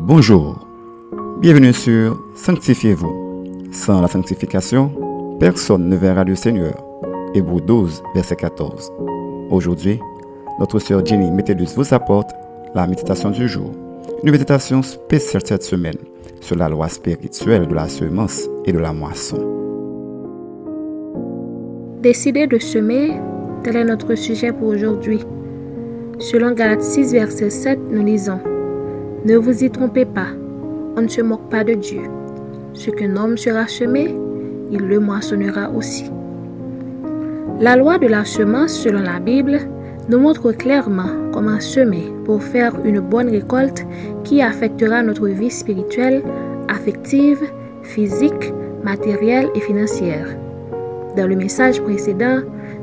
Bonjour, bienvenue sur Sanctifiez-vous. Sans la sanctification, personne ne verra le Seigneur. Hébreu 12, verset 14. Aujourd'hui, notre sœur Jenny Métellus vous apporte la méditation du jour. Une méditation spéciale cette semaine sur la loi spirituelle de la semence et de la moisson. Décider de semer, tel est notre sujet pour aujourd'hui. Selon Galates 6, verset 7, nous lisons Ne vous y trompez pas, on ne se moque pas de Dieu. Ce qu'un homme sera semé, il le moissonnera aussi. La loi de la semence, selon la Bible, nous montre clairement comment semer pour faire une bonne récolte qui affectera notre vie spirituelle, affective, physique, matérielle et financière. Dans le message précédent,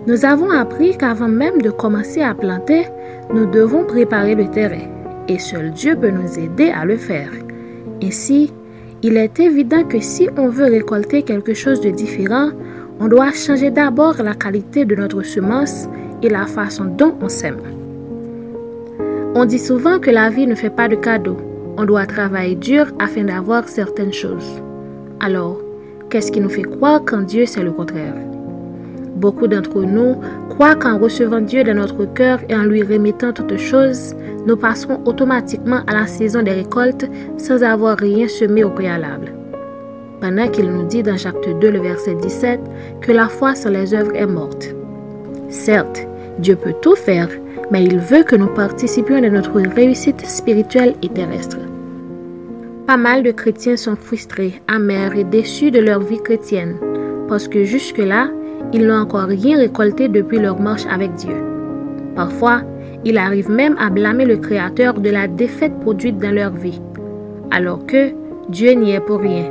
nous avons appris qu'avant même de commencer à planter, nous devons préparer le terrain et seul Dieu peut nous aider à le faire. Ainsi, il est évident que si on veut récolter quelque chose de différent, on doit changer d'abord la qualité de notre semence et la façon dont on sème. On dit souvent que la vie ne fait pas de cadeaux. On doit travailler dur afin d'avoir certaines choses. Alors, Qu'est-ce qui nous fait croire qu'en Dieu c'est le contraire? Beaucoup d'entre nous croient qu'en recevant Dieu dans notre cœur et en lui remettant toutes choses, nous passerons automatiquement à la saison des récoltes sans avoir rien semé au préalable. Pendant qu'il nous dit dans Jacques 2, le verset 17, que la foi sans les œuvres est morte. Certes, Dieu peut tout faire, mais il veut que nous participions de notre réussite spirituelle et terrestre. Pas mal de chrétiens sont frustrés, amers et déçus de leur vie chrétienne, parce que jusque-là, ils n'ont encore rien récolté depuis leur marche avec Dieu. Parfois, ils arrivent même à blâmer le Créateur de la défaite produite dans leur vie, alors que Dieu n'y est pour rien,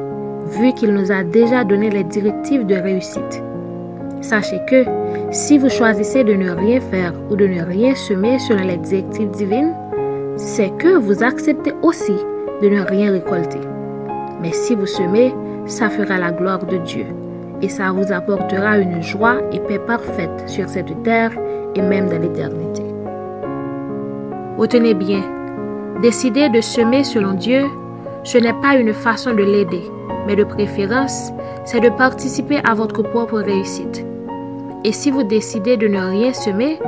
vu qu'il nous a déjà donné les directives de réussite. Sachez que si vous choisissez de ne rien faire ou de ne rien semer selon les directives divines, c'est que vous acceptez aussi de ne rien récolter. Mais si vous semez, ça fera la gloire de Dieu et ça vous apportera une joie et paix parfaite sur cette terre et même dans l'éternité. Retenez bien, décider de semer selon Dieu, ce n'est pas une façon de l'aider, mais de préférence, c'est de participer à votre propre réussite. Et si vous décidez de ne rien semer,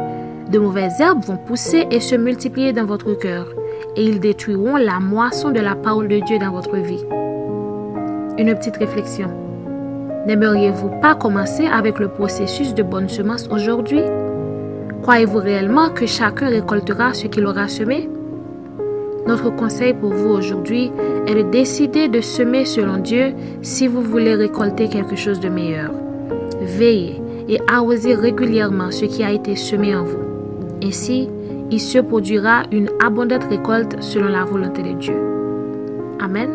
de mauvaises herbes vont pousser et se multiplier dans votre cœur et ils détruiront la moisson de la parole de Dieu dans votre vie. Une petite réflexion. N'aimeriez-vous pas commencer avec le processus de bonne semence aujourd'hui? Croyez-vous réellement que chacun récoltera ce qu'il aura semé? Notre conseil pour vous aujourd'hui est de décider de semer selon Dieu si vous voulez récolter quelque chose de meilleur. Veillez et arrosez régulièrement ce qui a été semé en vous. Ainsi, il se produira une abondante récolte selon la volonté de Dieu. Amen.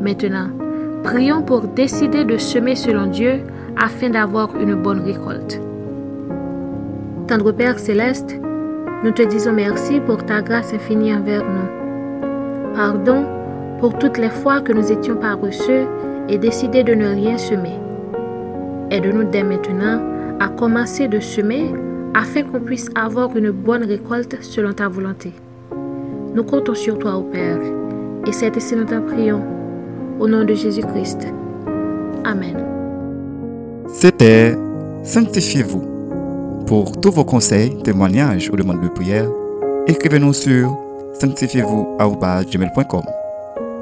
Maintenant, prions pour décider de semer selon Dieu afin d'avoir une bonne récolte. Tendre Père céleste, nous te disons merci pour ta grâce infinie envers nous. Pardon pour toutes les fois que nous étions paresseux et décidé de ne rien semer. Aide-nous dès maintenant à commencer de semer afin qu'on puisse avoir une bonne récolte selon ta volonté. Nous comptons sur toi, ô Père, et c'est ainsi nous t'en prions. Au nom de Jésus-Christ. Amen. C'était Sanctifiez-vous. Pour tous vos conseils, témoignages ou demandes de prière, écrivez-nous sur sanctifiez-vous.com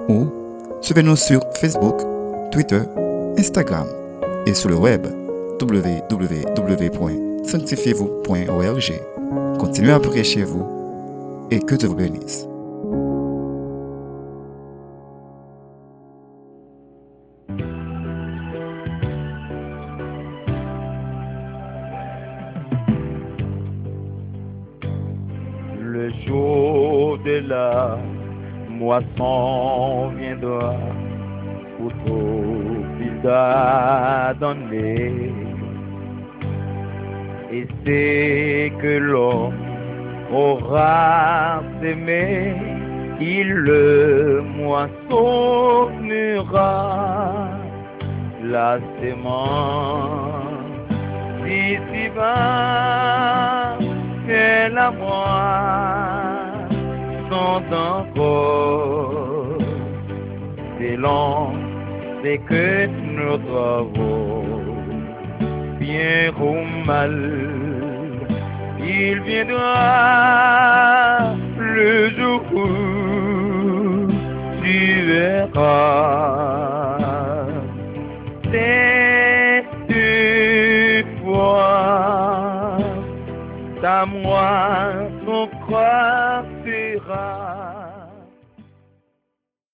ou suivez-nous sur Facebook, Twitter, Instagram et sur le web www sanctifiez-vous.org. Continuez à prier chez vous et que Dieu vous bénisse. La moisson viendra pour tout il doit donner et c'est que l'homme aura semé, il le moissonnera la semence ici-bas et la moi sont encore lent, c'est que nos travaux, bien ou mal, il viendra le jour où tu verras. Fois, à moi, ton croix sera.